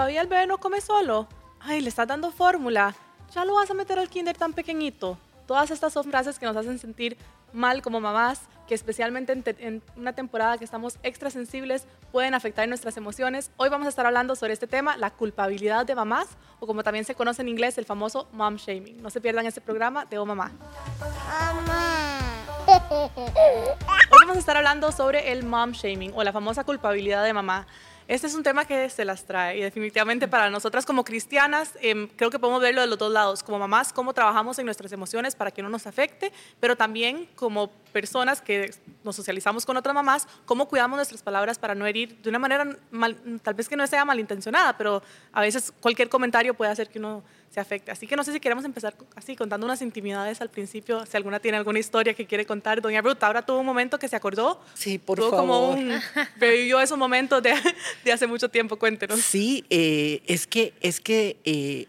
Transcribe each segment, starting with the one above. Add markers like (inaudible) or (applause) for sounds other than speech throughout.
todavía el bebé no come solo. Ay, le estás dando fórmula. Ya lo vas a meter al kinder tan pequeñito. Todas estas son frases que nos hacen sentir mal como mamás, que especialmente en, una temporada que estamos extra sensibles pueden afectar nuestras emociones. Hoy vamos a estar hablando sobre este tema, la culpabilidad de mamás, o como también se conoce en inglés, el famoso mom shaming. No se pierdan este programa de O Mamá. Hoy vamos a estar hablando sobre el mom shaming o la famosa culpabilidad de mamá. Este es un tema que se las trae y definitivamente para nosotras como cristianas em, creo que podemos verlo de los dos lados, como mamás, cómo trabajamos en nuestras emociones para que no nos afecte, pero también como personas que nos socializamos con otras mamás, cómo cuidamos nuestras palabras para no herir de una manera tal vez que no sea malintencionada, pero a veces cualquier comentario puede hacer que uno se afecte. Así que no sé si queremos empezar así contando unas intimidades al principio, si alguna tiene alguna historia que quiere contar. Doña Ruth, ahora tuvo un momento que se acordó. Sí, por tuvo como un, revivió esos momentos de, (laughs) de, hace mucho tiempo, cuéntenos. Sí, eh, es que, es que eh,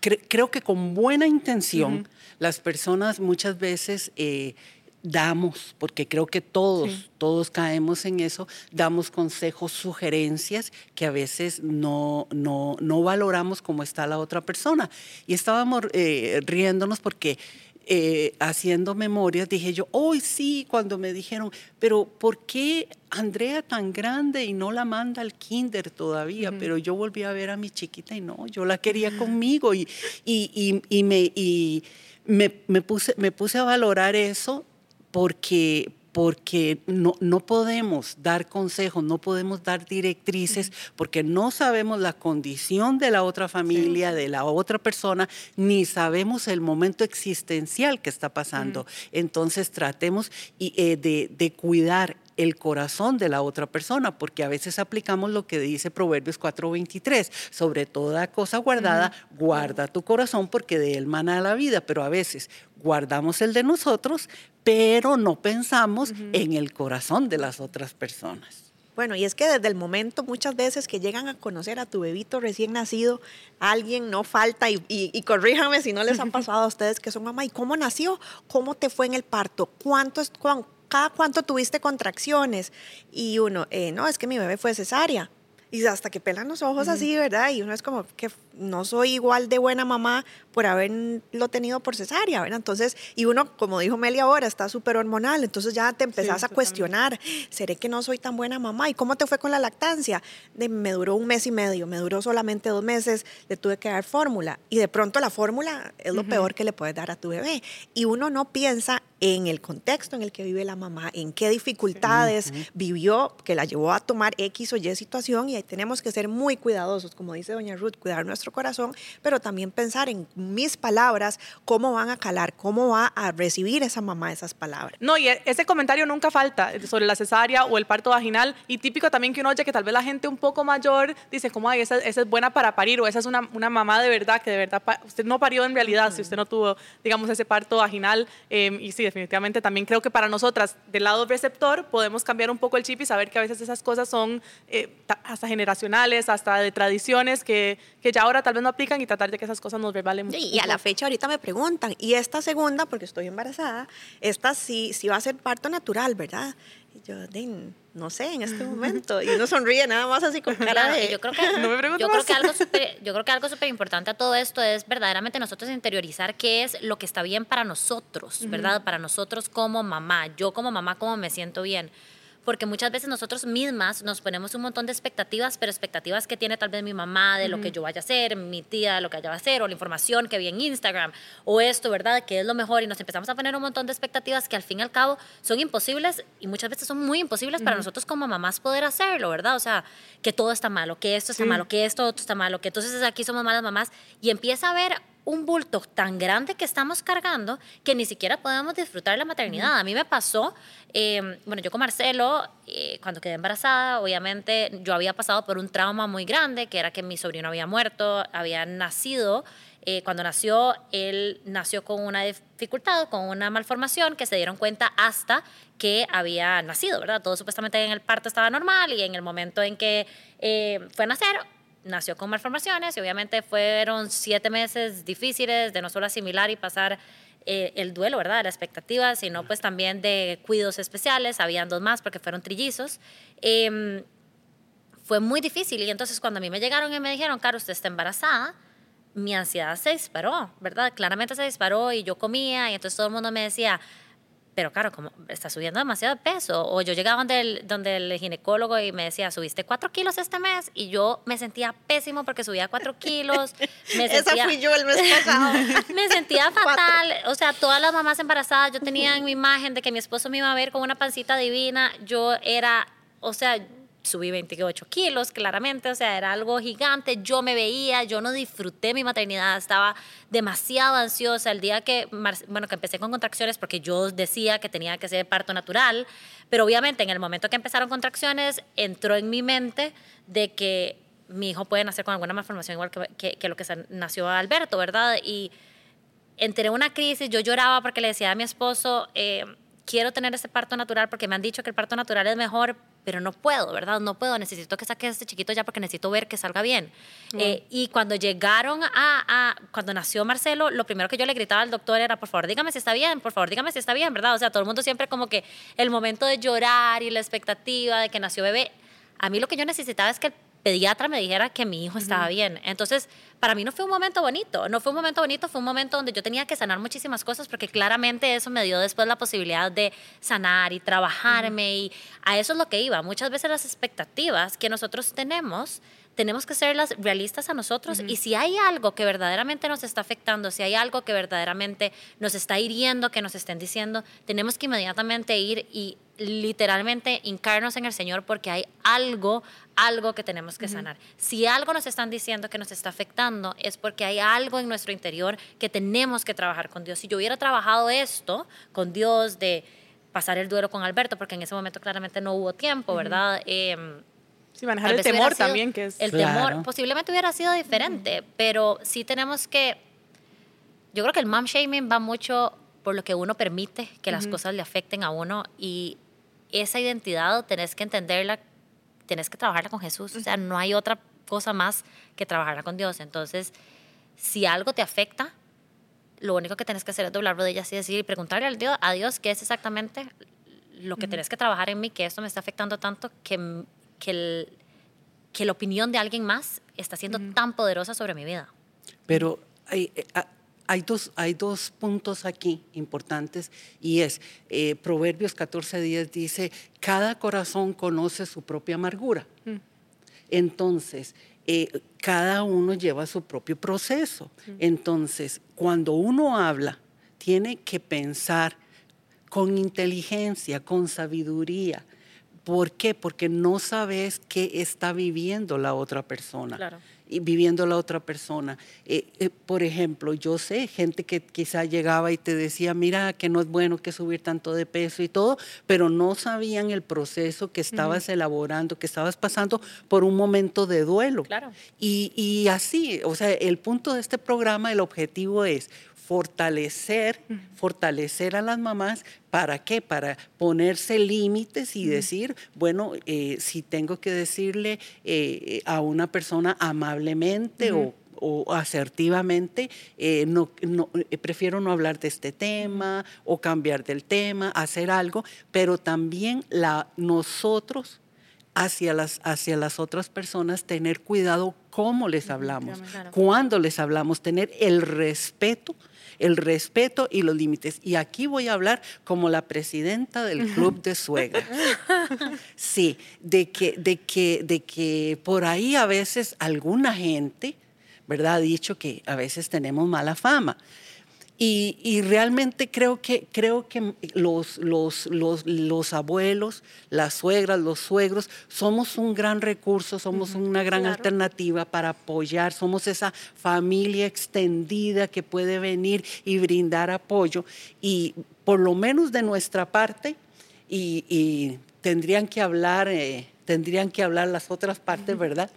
creo que con buena intención las personas muchas veces... Eh, damos, porque creo que todos, todos caemos en eso, damos consejos, sugerencias que a veces no, no, no valoramos cómo está la otra persona. Y estábamos eh, riéndonos porque eh, haciendo memorias dije yo, hoy sí, cuando me dijeron, pero ¿por qué Andrea tan grande y no la manda al kinder todavía? Pero yo volví a ver a mi chiquita y no, yo la quería conmigo y, y, y, me... Y, me, me, puse, me puse a valorar eso porque, porque no, no, podemos dar consejos, no podemos dar directrices, porque no sabemos la condición de la otra familia, de la otra persona, ni sabemos el momento existencial que está pasando. Entonces tratemos eh, de, de cuidar el corazón de la otra persona, porque a veces aplicamos lo que dice Proverbios 4:23, sobre toda cosa guardada, guarda tu corazón porque de él mana la vida, pero a veces guardamos el de nosotros, pero no pensamos en el corazón de las otras personas. Bueno, y es que desde el momento muchas veces que llegan a conocer a tu bebito recién nacido, alguien no falta, y, y, corríjame si no les han (laughs) pasado a ustedes que son mamá, ¿y cómo nació? ¿Cómo te fue en el parto? ¿Cuánto, cada cuánto tuviste contracciones? Y uno, eh, no, es que mi bebé fue cesárea. Y hasta que pelan los ojos así, ¿verdad? Y uno es como que no soy igual de buena mamá por haberlo tenido por cesárea, ¿verdad? Entonces, y uno, como dijo Meli ahora, está súper hormonal, entonces ya te empezás a cuestionar, ¿seré que no soy tan buena mamá? ¿Y cómo te fue con la lactancia? De, me duró un mes y medio, me duró solamente dos meses, le tuve que dar fórmula. Y de pronto la fórmula es lo peor que le puedes dar a tu bebé. Y uno no piensa en el contexto en el que vive la mamá, en qué dificultades vivió que la llevó a tomar X o Y situación y ahí tenemos que ser muy cuidadosos, como dice doña Ruth, cuidar nuestro corazón, pero también pensar en mis palabras, cómo van a calar, cómo va a recibir esa mamá esas palabras. No, y e, ese comentario nunca falta sobre la cesárea o el parto vaginal y típico también que uno oye que tal vez la gente un poco mayor dice como, ay, esa, esa es buena para parir o esa es una, una, mamá de verdad que de verdad, usted no parió en realidad si usted no tuvo, digamos, ese parto vaginal em, y sí, definitivamente también creo que para nosotras, del lado receptor, podemos cambiar un poco el chip y saber que a veces esas cosas son eh, hasta generacionales, hasta de tradiciones que, que, ya ahora tal vez no aplican y tratar de que esas cosas nos revalen mucho. y a la fecha ahorita me preguntan, y esta segunda, porque estoy embarazada, esta sí, sí va a ser parto natural, ¿verdad? Y yo, no sé, en este (laughs) momento. Y uno sonríe nada más así con cara de... Yo creo que, (laughs) no me yo creo que algo super, (laughs) yo creo que algo súper importante a todo esto es verdaderamente nosotros interiorizar qué es lo que está bien para nosotros, ¿verdad? Para nosotros como mamá. Yo como mamá, cómo me siento bien porque muchas veces nosotros mismas nos ponemos un montón de expectativas, pero expectativas que tiene tal vez mi mamá de lo que yo vaya a hacer, mi tía de lo que ella va a hacer, o la información que vi en Instagram, o esto, ¿verdad? Que es lo mejor, y nos empezamos a poner un montón de expectativas que al fin y al cabo son imposibles y muchas veces son muy imposibles para nosotros como mamás poder hacerlo, ¿verdad? O sea, que todo está malo, que esto está malo, que esto otro está malo, que entonces aquí somos malas mamás, y empieza a haber un bulto tan grande que estamos cargando que ni siquiera podemos disfrutar la maternidad. A mí me pasó, em, bueno, yo con Marcelo, eh, cuando quedé embarazada, obviamente yo había pasado por un trauma muy grande, que era que mi sobrino había muerto, había nacido. Eh, cuando nació, él nació con una dificultad, con una malformación que se dieron cuenta hasta que había nacido, ¿verdad? Todo supuestamente en el parto estaba normal y en el momento en que eh, fue a nacer, nació con malformaciones y obviamente fueron siete meses difíciles de no solo asimilar y pasar eh, el duelo, ¿verdad? La expectativa, sino pues también de cuidados especiales, habían dos más porque fueron trillizos. Em, fue muy difícil. Y entonces cuando a mí me llegaron y me dijeron, Caro, usted está embarazada, mi ansiedad se disparó, ¿verdad? Claramente se disparó y yo comía y entonces todo el mundo me decía, pero claro, como está subiendo demasiado peso. O yo llegaba donde el, donde el ginecólogo y me decía, subiste cuatro kilos este mes. Y yo me sentía pésimo porque subía cuatro kilos. (laughs) Me Esa fui yo el mes pasado. (laughs) me sentía fatal. O sea, todas las mamás embarazadas, yo tenía en mi imagen de que mi esposo me iba a ver con una pancita divina. Yo era, o sea, subí 28 kilos, claramente, o sea, era algo gigante, yo me veía, yo no disfruté mi maternidad, estaba demasiado ansiosa el día que, bueno, que empecé con contracciones, porque yo decía que tenía que ser parto natural, pero obviamente en el momento que empezaron contracciones, entró en mi mente de que mi hijo puede nacer con alguna malformación igual que, lo que nació Alberto, ¿verdad? Y entré en una crisis, yo lloraba porque le decía a mi esposo, eh, quiero tener ese parto natural porque me han dicho que el parto natural es mejor, pero no puedo, ¿verdad? No puedo, necesito que saque a este chiquito ya porque necesito ver que salga bien. Eh, y cuando llegaron a, cuando nació Marcelo, lo primero que yo le gritaba al doctor era, por favor, dígame si está bien, por favor, dígame si está bien, ¿verdad? O sea, todo el mundo siempre como que el momento de llorar y la expectativa de que nació bebé, a mí lo que yo necesitaba es que el pediatra me dijera que mi hijo estaba bien. Entonces, para mí no fue un momento bonito, no fue un momento bonito, fue un momento donde yo tenía que sanar muchísimas cosas porque claramente eso me dio después la posibilidad de sanar y trabajarme y a eso es lo que iba. Muchas veces las expectativas que nosotros tenemos tenemos que ser las realistas a nosotros y si hay algo que verdaderamente nos está afectando, si hay algo que verdaderamente nos está hiriendo, que nos estén diciendo, tenemos que inmediatamente ir y literalmente hincarnos en el Señor porque hay algo, algo que tenemos que sanar. Si algo nos están diciendo que nos está afectando, es porque hay algo en nuestro interior que tenemos que trabajar con Dios. Si yo hubiera trabajado esto con Dios de pasar el duelo con Alberto, porque en ese momento claramente no hubo tiempo, ¿verdad? Eh, Sí, manejar el temor también, que es... El temor posiblemente hubiera sido diferente, pero sí tenemos que... Yo creo que el mom shaming va mucho por lo que uno permite que las cosas le afecten a uno y esa identidad tenés que entenderla, tenés que trabajarla con Jesús, o sea, no hay otra cosa más que trabajarla con Dios. Entonces, si algo te afecta, lo único que tenés que hacer es doblar rodillas y decir y preguntarle al Dios, a Dios qué es exactamente lo que tenés que trabajar en mí, que esto me está afectando tanto que que, que la opinión de alguien más está siendo tan poderosa sobre mi vida. Pero hay, eh, ah, hay, dos, hay dos puntos aquí importantes y es, eh, Proverbios 14.10 dice, cada corazón conoce su propia amargura. Mm. Entonces, eh, cada uno lleva su propio proceso. Mm. Entonces, cuando uno habla, tiene que pensar con inteligencia, con sabiduría, ¿Por qué? Porque no sabes qué está viviendo la otra persona. Claro. Y viviendo la otra persona. Eh, eh, por ejemplo, yo sé gente que quizá llegaba y te decía, mira, que no es bueno que subir tanto de peso y todo, pero no sabían el proceso que estabas elaborando, que estabas pasando por un momento de duelo. Claro. Y, y así, o sea, el punto de este programa, el objetivo es fortalecer, fortalecer a las mamás, ¿para qué? Para ponerse límites y decir, bueno, eh, si tengo que decirle eh, a una persona amablemente o asertivamente, eh, no, prefiero no hablar de este tema o cambiar del tema, hacer algo, pero también la, nosotros hacia las, hacia las otras personas tener cuidado cómo les hablamos, cuándo les hablamos, tener el respeto el respeto y los límites. Y aquí voy a hablar como la presidenta del club de suegras. Sí, de que, de que, de que por ahí a veces alguna gente, ¿verdad? Ha dicho que a veces tenemos mala fama. Y, realmente creo que, creo que los, los, los, los, abuelos, las suegras, los suegros, somos un gran recurso, somos una gran alternativa para apoyar, somos esa familia extendida que puede venir y brindar apoyo. Y por lo menos de nuestra parte, y, tendrían que hablar, eh, tendrían que hablar las otras partes, ¿verdad?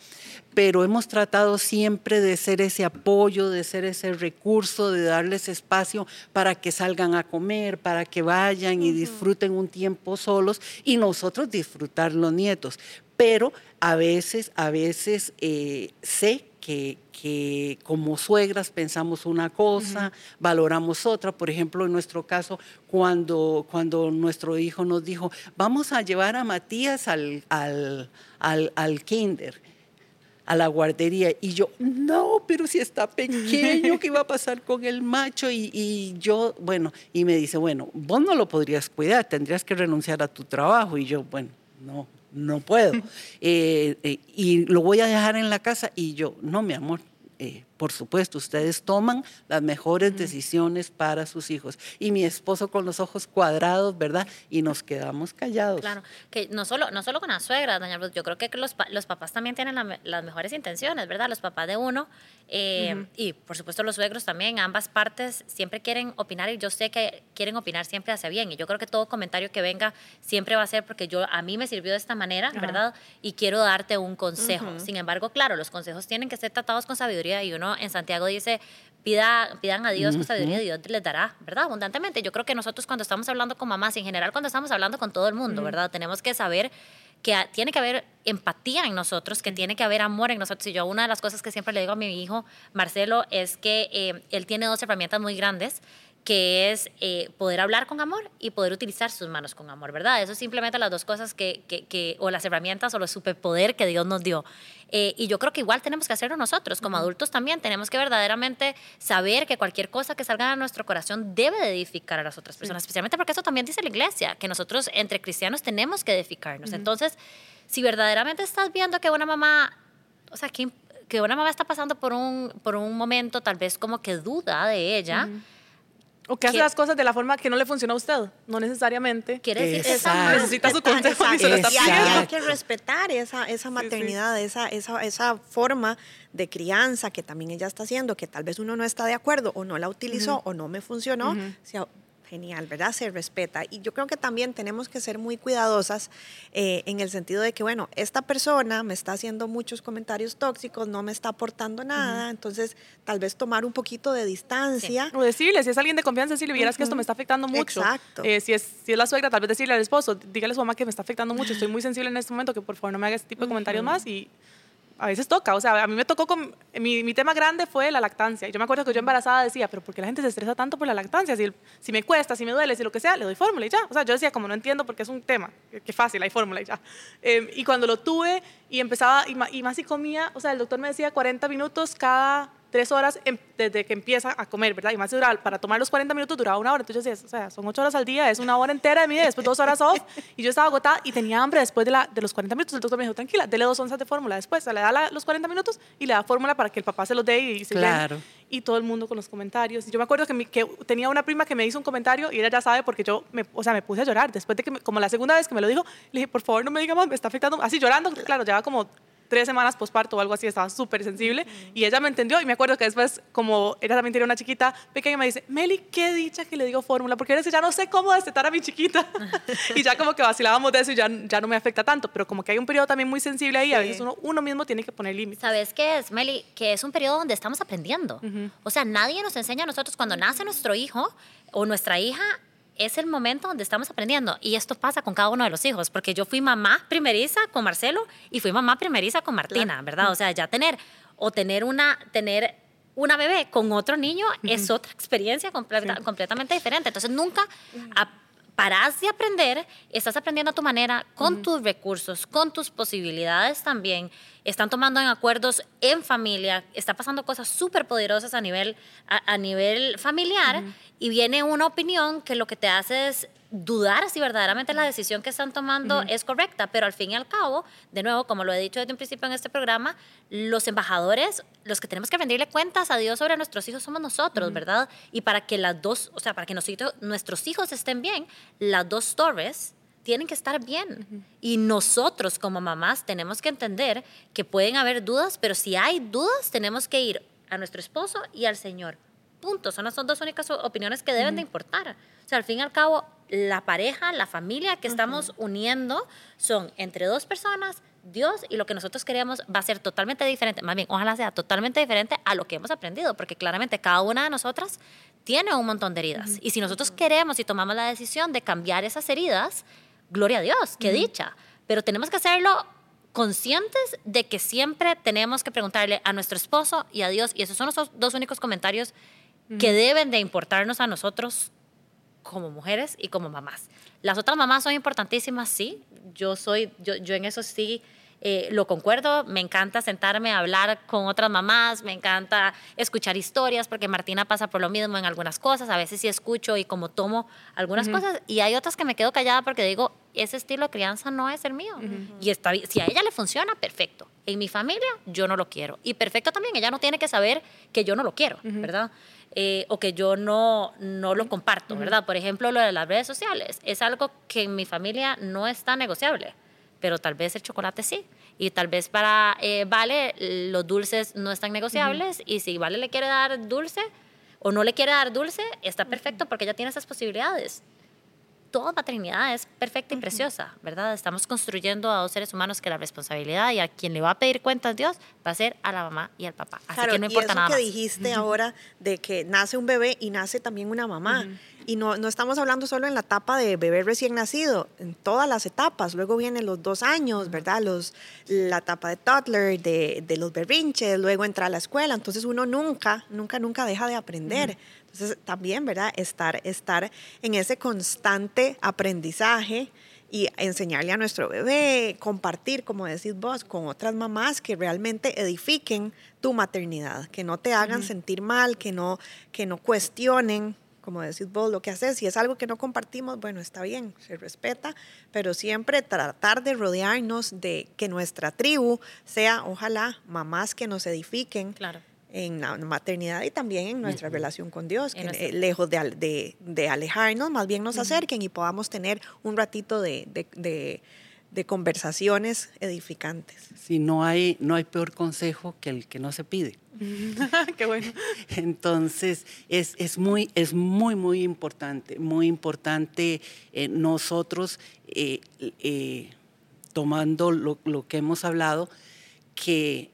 pero hemos tratado siempre de ser ese apoyo, de ser ese recurso, de darles espacio para que salgan a comer, para que vayan y disfruten un tiempo solos y nosotros disfrutar los nietos. Pero a veces, a veces eh, sé que, que como suegras pensamos una cosa, valoramos otra. Por ejemplo, en nuestro caso, cuando, cuando nuestro hijo nos dijo, vamos a llevar a Matías al, al, al, al kinder a la guardería y yo, no, pero si está pequeño, (laughs) ¿qué va a pasar con el macho? Y, y, yo, bueno, y me dice, bueno, vos no lo podrías cuidar, tendrías que renunciar a tu trabajo. Y yo, bueno, no, no puedo. (laughs) Eh, eh, y lo voy a dejar en la casa y yo, no, mi amor, eh, por supuesto, ustedes toman las mejores decisiones para sus hijos. Y mi esposo con los ojos cuadrados, ¿verdad? Y nos quedamos callados. Claro, que no solo, no solo con las suegras, doña Ruth, yo creo que los, los papás también tienen la, las mejores intenciones, ¿verdad? Los papás de uno eh, uh -huh. y por supuesto los suegros también, ambas partes siempre quieren opinar y yo sé que quieren opinar siempre hacia bien. Y yo creo que todo comentario que venga siempre va a ser porque yo a mí me sirvió de esta manera, uh -huh. ¿verdad? Y quiero darte un consejo. Uh -huh. Sin embargo, claro, los consejos tienen que ser tratados con sabiduría y uno en Santiago dice, Pida, pidan a Dios con sabiduría Dios les dará, ¿verdad? Abundantemente. Yo creo que nosotros cuando estamos hablando con mamás y en general cuando estamos hablando con todo el mundo, ¿verdad? Tenemos que saber que tiene que haber empatía en nosotros, que tiene que haber amor en nosotros. Y yo una de las cosas que siempre le digo a mi hijo, Marcelo, es que eh, él tiene dos herramientas muy grandes que es eh, poder hablar con amor y poder utilizar sus manos con amor, ¿verdad? Eso es simplemente las dos cosas que, que, que o las herramientas o los superpoder que Dios nos dio. Eh, y yo creo que igual tenemos que hacerlo nosotros, como adultos también, tenemos que verdaderamente saber que cualquier cosa que salga de nuestro corazón debe de edificar a las otras personas, especialmente porque eso también dice la iglesia, que nosotros entre cristianos tenemos que edificarnos. Uh -huh. Entonces, si verdaderamente estás viendo que una mamá, o sea, que, que una mamá está pasando por un, por un momento tal vez como que duda de ella, uh -huh o que hace las cosas de la forma que no le funciona a usted, no necesariamente. Quiere decir, esa necesita su consejo y se lo está pidiendo. Hay que respetar esa, esa maternidad, sí, sí. Esa, esa, esa forma de crianza que también ella está haciendo, que tal vez uno no está de acuerdo o no la utilizó uh -huh. o no me funcionó. Uh -huh. Genial, ¿verdad? Se respeta. Y yo creo que también tenemos que ser muy cuidadosas eh, en el sentido de que, bueno, esta persona me está haciendo muchos comentarios tóxicos, no me está aportando nada, uh -huh. entonces tal vez tomar un poquito de distancia. Sí. O decirle, si es alguien de confianza, decirle, vieras uh -huh. que esto me está afectando mucho. Exacto. Eh, si, es, si es la suegra, tal vez decirle al esposo, dígale a su mamá que me está afectando mucho, estoy muy sensible en este momento, que por favor no me haga este tipo de comentarios uh -huh. más y a veces toca, o sea, a mí me tocó con, mi, mi, tema grande fue la lactancia. Yo me acuerdo que yo embarazada decía, pero ¿por qué la gente se estresa tanto por la lactancia? Si, si me cuesta, si me duele, si lo que sea, le doy fórmula y ya. O sea, yo decía, como no entiendo porque es un tema, que fácil, hay fórmula y ya. Eh, y cuando lo tuve y empezaba, y, y más si comía, o sea, el doctor me decía 40 minutos cada tres horas em, desde que empieza a comer, ¿verdad? Y más dura, para tomar los 40 minutos duraba una hora. Entonces yo decía, o sea, son ocho horas al día, es una hora entera de mi día, después dos horas off. Y yo estaba agotada y tenía hambre después de, la, de los 40 minutos. El doctor me dijo, tranquila, dele dos onzas de fórmula después. O sea, le da la, los 40 minutos y le da fórmula para que el papá se los dé y se Claro. Llene. Y todo el mundo con los comentarios. Yo me acuerdo que, mi, que, tenía una prima que me hizo un comentario y ella ya sabe porque yo, me, o sea, me puse a llorar. Después de que, me, como la segunda vez que me lo dijo, le dije, por favor, no me diga más, me está afectando. Así llorando, claro, llevaba como tres semanas posparto o algo así, estaba súper sensible. Y ella me entendió y me acuerdo que después, como ella también tenía una chiquita pequeña, me dice, Meli, qué dicha que le digo fórmula, porque eres ya no sé cómo destetar a mi chiquita. (laughs) y ya como que vacilábamos de eso y ya, ya no me afecta tanto, pero como que hay un periodo también muy sensible ahí, sí. a veces uno, uno mismo tiene que poner límites. ¿Sabes qué es, Meli? Que es un periodo donde estamos aprendiendo. Uh -huh. O sea, nadie nos enseña a nosotros cuando nace nuestro hijo o nuestra hija es el momento donde estamos aprendiendo. Y esto pasa con cada uno de los hijos, porque yo fui mamá primeriza con Marcelo y fui mamá primeriza con Martina, claro. ¿verdad? O sea, ya tener o tener una, tener una bebé con otro niño uh -huh. es otra experiencia completa, sí. completamente diferente. Entonces, nunca uh -huh. parás de aprender, estás aprendiendo a tu manera, con uh -huh. tus recursos, con tus posibilidades también. Están tomando en acuerdos en familia, está pasando cosas súper poderosas a nivel, a, a nivel familiar uh -huh. y viene una opinión que lo que te hace es dudar si verdaderamente la decisión que están tomando uh -huh. es correcta, pero al fin y al cabo, de nuevo, como lo he dicho desde un principio en este programa, los embajadores, los que tenemos que rendirle cuentas a Dios sobre nuestros hijos somos nosotros, uh -huh. ¿verdad? Y para que las dos, o sea, para que nosotros, nuestros hijos estén bien, las dos torres tienen que estar bien. Uh -huh. Y nosotros como mamás tenemos que entender que pueden haber dudas, pero si hay dudas tenemos que ir a nuestro esposo y al Señor. Punto. Son las dos únicas opiniones que deben uh -huh. de importar. O sea, al fin y al cabo, la pareja, la familia que uh -huh. estamos uniendo son entre dos personas, Dios y lo que nosotros queremos va a ser totalmente diferente. Más bien, ojalá sea totalmente diferente a lo que hemos aprendido, porque claramente cada una de nosotras tiene un montón de heridas. Uh -huh. Y si nosotros queremos y tomamos la decisión de cambiar esas heridas, gloria a Dios, qué uh -huh. dicha. Pero tenemos que hacerlo conscientes de que siempre tenemos que preguntarle a nuestro esposo y a Dios, y esos son los dos únicos comentarios que deben de importarnos a nosotros como mujeres y como mamás. Las otras mamás son importantísimas, sí. Yo soy, yo, yo en eso sí eh, lo concuerdo, me encanta sentarme a hablar con otras mamás, me encanta escuchar historias, porque Martina pasa por lo mismo en algunas cosas, a veces sí escucho y como tomo algunas cosas, y hay otras que me quedo callada porque digo, ese estilo de crianza no es el mío. Y está, si a ella le funciona, perfecto. En mi familia, yo no lo quiero. Y perfecto también, ella no tiene que saber que yo no lo quiero, ¿verdad? Eh, o que yo no, no lo comparto, ¿verdad? Por ejemplo, lo de las redes sociales es algo que en mi familia no está negociable pero tal vez el chocolate sí. Y tal vez para eh, Vale los dulces no están negociables y si Vale le quiere dar dulce o no le quiere dar dulce, está perfecto porque ella tiene esas posibilidades toda maternidad es perfecta y preciosa, ¿verdad? Estamos construyendo a dos seres humanos que la responsabilidad y a quien le va a pedir cuentas Dios va a ser a la mamá y al papá. Así que no importa y eso nada que dijiste ahora de que nace un bebé y nace también una mamá. Y no, no estamos hablando solo en la etapa de bebé recién nacido, en todas las etapas. Luego vienen los dos años, ¿verdad? Los, la etapa de toddler, de, de los berrinches, luego entra a la escuela. Entonces uno nunca, nunca, nunca deja de aprender. Entonces, también, ¿verdad? Estar, estar en ese constante aprendizaje y enseñarle a nuestro bebé, compartir, como decís vos, con otras mamás que realmente edifiquen tu maternidad, que no te hagan sentir mal, que no, que no cuestionen, como decís vos, lo que haces. Si es algo que no compartimos, bueno, está bien, se respeta, pero siempre tratar de rodearnos de que nuestra tribu sea, ojalá, mamás que nos edifiquen. Claro en la maternidad y también en nuestra relación con Dios, que eh, lejos de, de, alejarnos, más bien nos acerquen y podamos tener un ratito de, de, conversaciones edificantes. Sí, no hay, no hay peor consejo que el que no se pide. (laughs) Qué bueno. (laughs) Entonces, es, es, muy, es muy, muy importante, muy importante eh, nosotros, eh, tomando lo, lo que hemos hablado, que eh,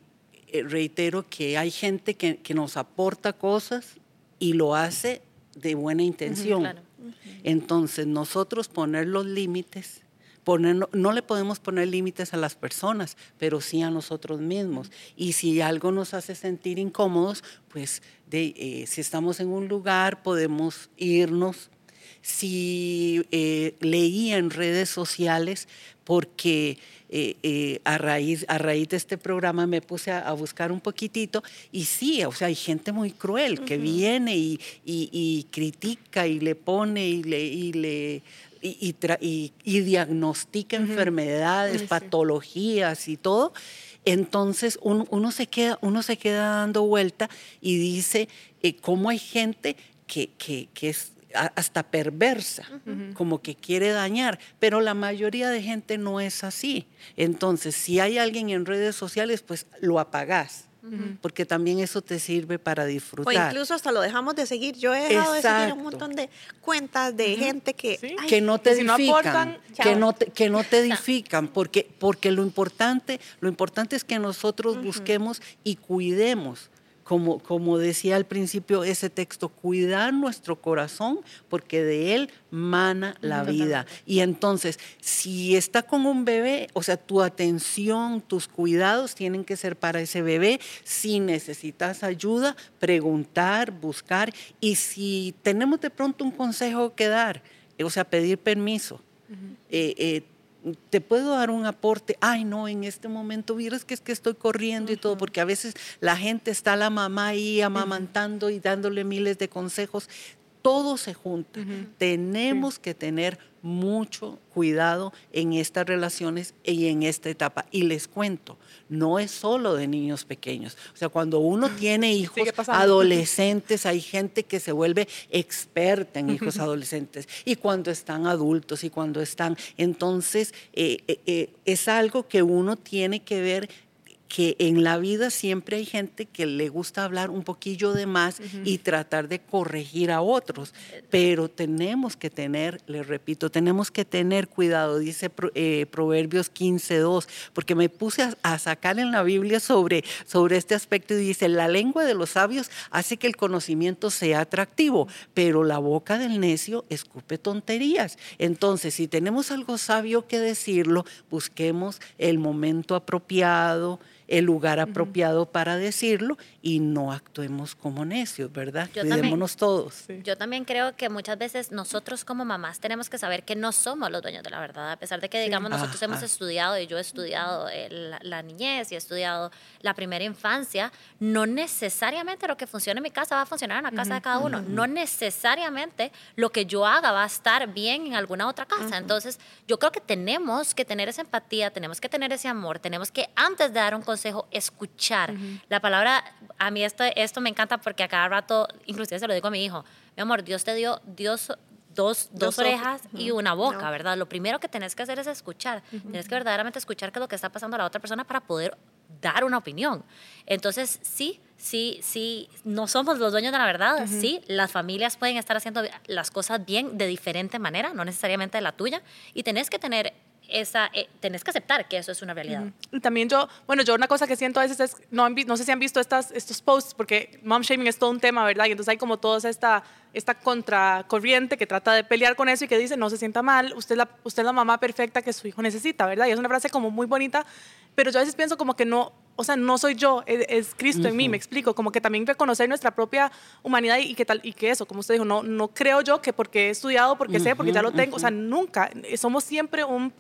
reitero que hay gente que, nos aporta cosas y lo hace de buena intención. Entonces, nosotros poner los límites, poner, no le podemos poner límites a las personas, pero sí a nosotros mismos. Y si algo nos hace sentir incómodos, pues de, eh, si estamos en un lugar, podemos irnos. Si eh, leía en redes sociales, porque eh, eh, a, raíz, a raíz de este programa me puse a, buscar un poquitito y sí, o sea, hay gente muy cruel que viene y, critica y le pone y le... Y le y, diagnostica enfermedades, patologías y todo, entonces uno, se queda, uno se queda dando vuelta y dice eh, cómo hay gente que, que, que es hasta perversa, como que quiere dañar, pero la mayoría de gente no es así. Entonces, si hay alguien en redes sociales, pues lo apagás. Porque también eso te sirve para disfrutar. O incluso hasta lo dejamos de seguir. Yo he dejado de seguir un montón de cuentas de gente que, que no te edifican, que, no te, que no te (laughs) edifican, porque, porque lo importante, lo importante es que nosotros busquemos y cuidemos como, decía al principio ese texto, cuidar nuestro corazón porque de él mana la vida. Y entonces, si está con un bebé, o sea, tu atención, tus cuidados tienen que ser para ese bebé. Si necesitas ayuda, preguntar, buscar. Y si tenemos de pronto un consejo que dar, o sea, pedir permiso te puedo dar un aporte, ay no, en este momento vieras que es que estoy corriendo y todo, porque a veces la gente está la mamá ahí amamantando y dándole miles de consejos, todo se junta. Tenemos que tener mucho cuidado en estas relaciones y en esta etapa. Y les cuento, no es solo de niños pequeños. O sea, cuando uno tiene hijos adolescentes, hay gente que se vuelve experta en hijos adolescentes. Y cuando están adultos y cuando están... Entonces, eh, eh, eh, es algo que uno tiene que ver que en la vida siempre hay gente que le gusta hablar un poquillo de más y tratar de corregir a otros, pero tenemos que tener, les repito, tenemos que tener cuidado, dice eh, Proverbios 15.2, porque me puse a, sacar en la Biblia sobre, sobre este aspecto y dice, la lengua de los sabios hace que el conocimiento sea atractivo, pero la boca del necio escupe tonterías. Entonces, si tenemos algo sabio que decirlo, busquemos el momento apropiado, el lugar apropiado para decirlo y no actuemos como necios, ¿verdad? Cuidémonos todos. Yo también creo que muchas veces nosotros como mamás tenemos que saber que no somos los dueños de la verdad, a pesar de que, digamos, nosotros hemos estudiado y yo he estudiado la, niñez y he estudiado la primera infancia, no necesariamente lo que funciona en mi casa va a funcionar en la casa de cada uno, no necesariamente lo que yo haga va a estar bien en alguna otra casa. Entonces, yo creo que tenemos que tener esa empatía, tenemos que tener ese amor, tenemos que antes de dar un consejo, escuchar. La palabra a mí esto, esto me encanta porque a cada rato, inclusive se lo digo a mi hijo, mi amor, Dios te dio Dios, dos, dos, orejas y una boca, ¿verdad? Lo primero que tenés que hacer es escuchar. Tienes que verdaderamente escuchar qué es lo que está pasando a la otra persona para poder dar una opinión. Entonces, sí, sí, sí, no somos los dueños de la verdad. Sí, las familias pueden estar haciendo las cosas bien de diferente manera, no necesariamente de la tuya. Y tenés que tener esa, eh, tenés que aceptar que eso es una realidad. Y también yo, bueno, yo una cosa que siento a veces es, no, no sé si han visto estas, estos posts, porque mom shaming es todo un tema, ¿verdad? Y entonces hay como toda esta, esta contracorriente que trata de pelear con eso y que dice, no se sienta mal, usted es, la, usted es la mamá perfecta que su hijo necesita, ¿verdad? Y es una frase como muy bonita, pero yo a veces pienso como que no, o sea, no soy yo, es, Cristo en mí, me explico, como que también reconocer nuestra propia humanidad y, que tal y que eso, como usted dijo, no no creo yo que porque he estudiado, porque sé, porque ya lo tengo, o sea, nunca, somos siempre un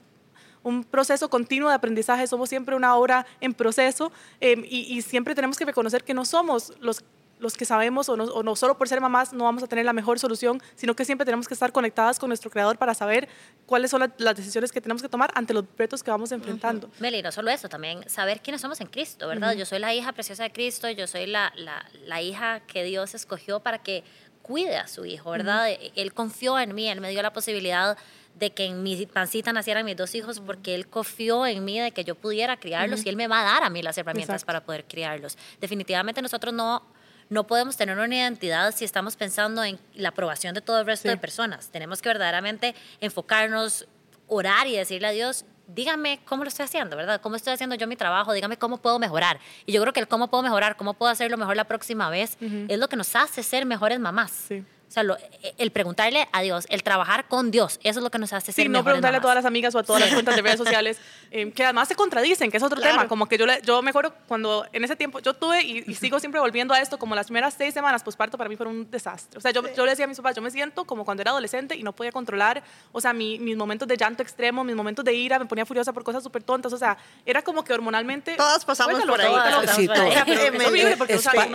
un proceso continuo de aprendizaje, somos siempre una obra en proceso em, y, siempre tenemos que reconocer que no somos los, los que sabemos o no, o no, solo por ser mamás no vamos a tener la mejor solución, sino que siempre tenemos que estar conectadas con nuestro creador para saber cuáles son las decisiones que tenemos que tomar ante los retos que vamos enfrentando. Meli, no solo eso, también saber quiénes somos en Cristo, ¿verdad? Yo soy la hija preciosa de Cristo, yo soy la, la, la hija que Dios escogió para que cuide a su hijo, ¿verdad? Él confió en mí, él me dio la posibilidad de que en mi pancita nacieran mis dos hijos porque Él confió en mí de que yo pudiera criarlos y Él me va a dar a mí las herramientas para poder criarlos. Definitivamente nosotros no, no podemos tener una identidad si estamos pensando en la aprobación de todo el resto de personas. Tenemos que verdaderamente enfocarnos, orar y decirle a Dios, dígame cómo lo estoy haciendo, ¿verdad? ¿Cómo estoy haciendo yo mi trabajo? Dígame cómo puedo mejorar. Y yo creo que el cómo puedo mejorar, cómo puedo hacerlo mejor la próxima vez, es lo que nos hace ser mejores mamás. Sí. O sea, e, el preguntarle a Dios, el trabajar con Dios, eso es lo que nos hace ser Sí, no preguntarle a todas las amigas o a todas las cuentas de redes (laughs) sociales, eh, que además se contradicen, que es otro tema. Como que yo, yo me acuerdo cuando en ese tiempo yo tuve y, sigo siempre volviendo a esto, como las primeras seis semanas posparto para mí fueron un desastre. O sea, yo, yo le decía a mis papás, yo me siento como cuando era adolescente y no podía controlar, o sea, mi, mis momentos de llanto extremo, mis momentos de ira, me ponía furiosa por cosas súper tontas. O sea, era como que hormonalmente. Todas pasamos por ahí. sí,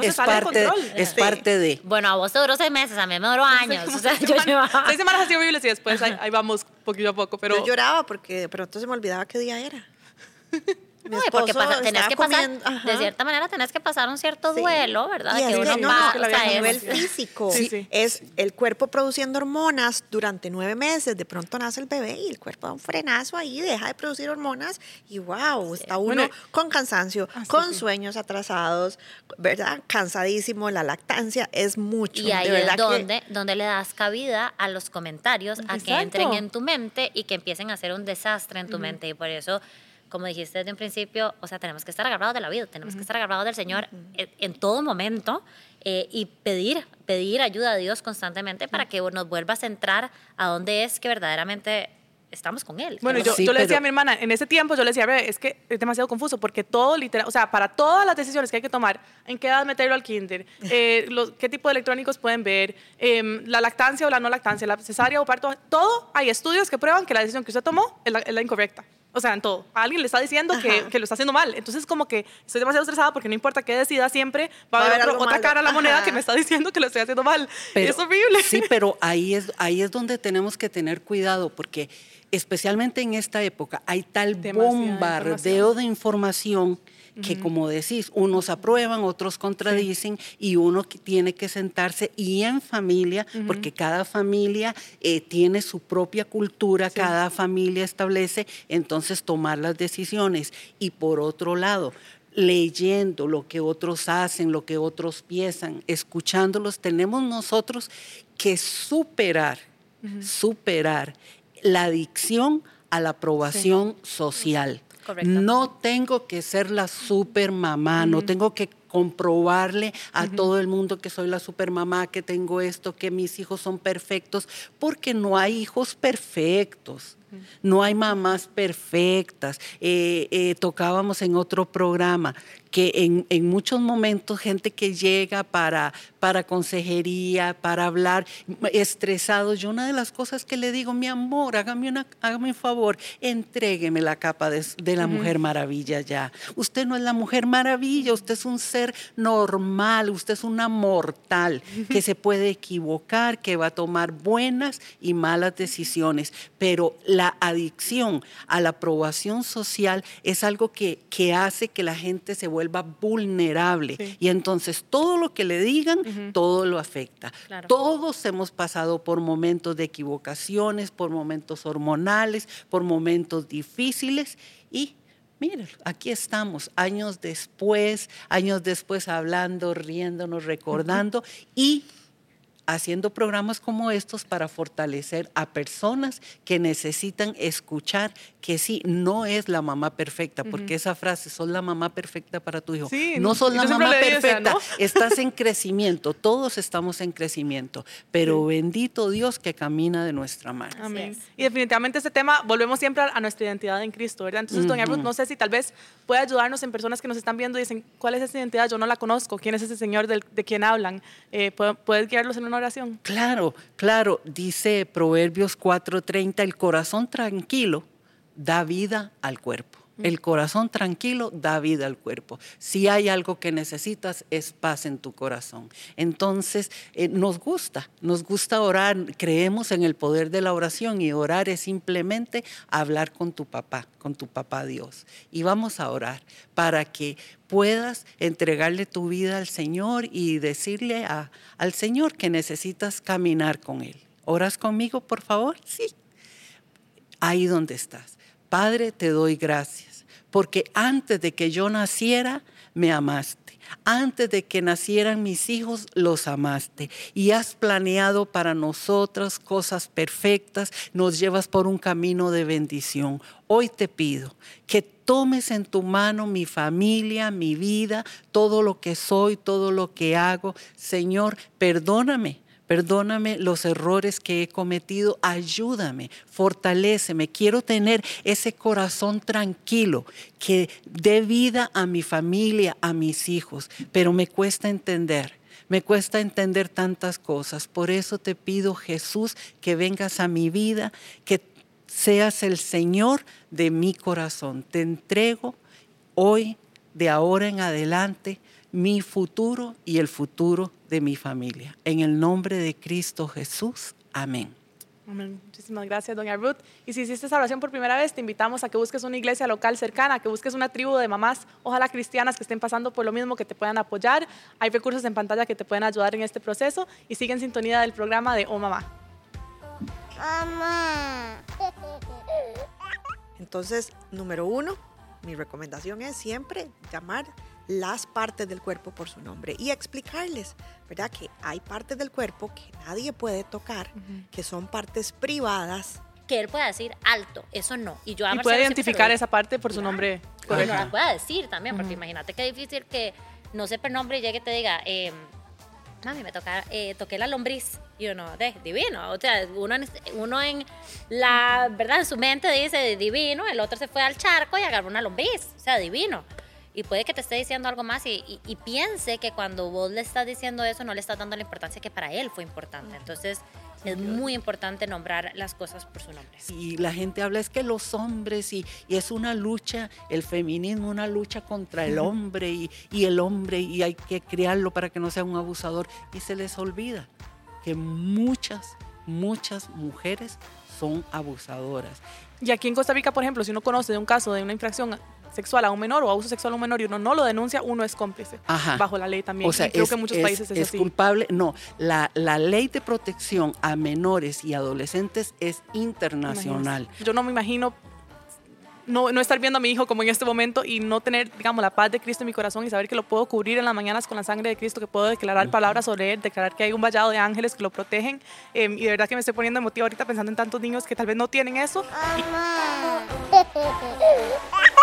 es, parte, es parte de. Bueno, a vos te duró seis meses, a mí me duró años (laughs) seis semanas así horribles y después ahí, vamos poquito a poco. Pero... Yo lloraba porque de pronto se me olvidaba qué día era. (laughs) No, porque tenés que pasar, de cierta manera tenés que pasar un cierto duelo, ¿verdad? Y que uno no, a nivel físico. Es el cuerpo produciendo hormonas durante nueve meses, de pronto nace el bebé y el cuerpo da un frenazo ahí, deja de producir hormonas y wow, está uno con cansancio, ah, con sueños atrasados, ¿verdad? Cansadísimo, la lactancia es mucho. Y ahí es donde, donde le das cabida a los comentarios, a que entren en tu mente y que empiecen a hacer un desastre en tu mente. Y por eso como dijiste desde un principio, o sea, tenemos que estar agarrados de la vida, tenemos que estar agarrados del Señor en, todo momento eh, y pedir, pedir ayuda a Dios constantemente para que nos vuelva a centrar a dónde es que verdaderamente estamos con Él. Bueno, yo, yo le decía a mi hermana, en ese tiempo yo le decía, es que es demasiado confuso porque todo literal, o sea, para todas las decisiones que hay que tomar, en qué edad meterlo al kinder, (laughs) eh, qué tipo de electrónicos pueden ver, em, la lactancia o la no lactancia, la cesárea o parto, todo, hay estudios que prueban que la decisión que usted tomó es la incorrecta. O sea, en todo. alguien le está diciendo que, que, lo está haciendo mal. Entonces, como que estoy demasiado estresada porque no importa qué decida, siempre va, a haber otra cara a la moneda que me está diciendo que lo estoy haciendo mal. es horrible. Sí, (laughs) pero ahí es, ahí es donde tenemos que tener cuidado porque especialmente en esta época hay tal bombardeo de información que como decís, unos aprueban, otros contradicen y uno tiene que sentarse y en familia, porque cada familia eh, tiene su propia cultura, cada familia establece, entonces tomar las decisiones. Y por otro lado, leyendo lo que otros hacen, lo que otros piensan, escuchándolos, tenemos nosotros que superar, superar la adicción a la aprobación social. No tengo que ser la super mamá, no tengo que comprobarle a todo el mundo que soy la supermamá, que tengo esto, que mis hijos son perfectos, porque no hay hijos perfectos. No hay mamás perfectas. Eh, eh, tocábamos en otro programa que en, en, muchos momentos gente que llega para, para consejería, para hablar estresado, yo una de las cosas que le digo, mi amor, hágame, una, hágame un favor, entrégueme la capa de, la Mujer Maravilla ya. Usted no es la Mujer Maravilla, usted es un ser normal, usted es una mortal que se puede equivocar, que va a tomar buenas y malas decisiones, pero la adicción a la aprobación social es algo que, que hace que la gente se vuelva vulnerable. Y entonces todo lo que le digan, todo lo afecta. Todos hemos pasado por momentos de equivocaciones, por momentos hormonales, por momentos difíciles. Y Miren, aquí estamos, años después, años después hablando, riéndonos, recordando y haciendo programas como estos para fortalecer a personas que necesitan escuchar que sí, no es la mamá perfecta, porque esa frase, sos la mamá perfecta para tu hijo. no sos la mamá perfecta, (laughs) estás en crecimiento, todos estamos en crecimiento, pero bendito Dios que camina de nuestra mano. Amén. Y definitivamente este tema, volvemos siempre a, nuestra identidad en Cristo, ¿verdad? Entonces, doña Ruth, no sé si tal vez puede ayudarnos en personas que nos están viendo y dicen, ¿cuál es esa identidad? Yo no la conozco, ¿quién es ese Señor de quien hablan? Eh, ¿Puedes guiarlos en una oración? Claro, claro, dice Proverbios 4:30, el corazón tranquilo da vida al cuerpo. El corazón tranquilo da vida al cuerpo. Si hay algo que necesitas, es paz en tu corazón. Entonces, eh, nos gusta, nos gusta orar, creemos en el poder de la oración y orar es simplemente hablar con tu papá, con tu papá Dios. Y vamos a orar para que puedas entregarle tu vida al Señor y decirle al Señor que necesitas caminar con Él. ¿Oras conmigo, por favor? Sí. Ahí donde estás. Padre, te doy gracias, porque antes de que yo naciera, me amaste. Antes de que nacieran mis hijos, los amaste. Y has planeado para nosotras cosas perfectas, nos llevas por un camino de bendición. Hoy te pido que tomes en tu mano mi familia, mi vida, todo lo que soy, todo lo que hago. Señor, perdóname Perdóname los errores que he cometido, ayúdame, fortaléceme. Quiero tener ese corazón tranquilo que dé vida a mi familia, a mis hijos, pero me cuesta entender. Me cuesta entender tantas cosas. Por eso te pido, Jesús, que vengas a mi vida, que seas el Señor de mi corazón. Te entrego hoy, de ahora en adelante, mi futuro y el futuro de mi familia. En el nombre de Cristo Jesús. Amén. Amén. Muchísimas gracias, doña Ruth. Y si hiciste esta oración por primera vez, te invitamos a que busques una iglesia local cercana, que busques una tribu de mamás, ojalá cristianas, que estén pasando por lo mismo, que te puedan apoyar. Hay recursos en pantalla que te pueden ayudar en este proceso y sigue en sintonía del programa de Oh Mamá. Mamá. Entonces, número uno, mi recomendación es siempre llamar las partes del cuerpo por su nombre y explicarles, ¿verdad? Que hay partes del cuerpo que nadie puede tocar, que son partes privadas. Que él pueda decir alto, eso no. Y yo puede identificar esa parte por su nombre correcto. no la pueda decir también, porque imagínate qué difícil que no sepa el nombre y llegue y te diga, eh, mami, me toca, eh, toqué la lombriz. Y uno, de, divino. O sea, uno, uno en la, ¿verdad? En su mente dice divino, el otro se fue al charco y agarró una lombriz. O sea, divino y puede que te esté diciendo algo más y, piense que cuando vos le estás diciendo eso no le estás dando la importancia que para él fue importante. Entonces es muy importante nombrar las cosas por su nombre. Y la gente habla es que los hombres y, es una lucha, el feminismo, una lucha contra el hombre y, y el hombre y hay que criarlo para que no sea un abusador y se les olvida que muchas, muchas mujeres son abusadoras. Y aquí en Costa Rica, por ejemplo, si uno conoce de un caso de una infracción sexual a un menor o abuso sexual a un menor y uno no lo denuncia, uno es cómplice. Bajo la ley también. O sea, creo que en muchos países es, es culpable. No, la, la ley de protección a menores y adolescentes es internacional. Yo no me imagino no, no estar viendo a mi hijo como en este momento y no tener, digamos, la paz de Cristo en mi corazón y saber que lo puedo cubrir en las mañanas con la sangre de Cristo, que puedo declarar palabras sobre él, declarar que hay un vallado de ángeles que lo protegen. eh, y de verdad que me estoy poniendo emotiva ahorita pensando en tantos niños que tal vez no tienen eso. Y- (laughs)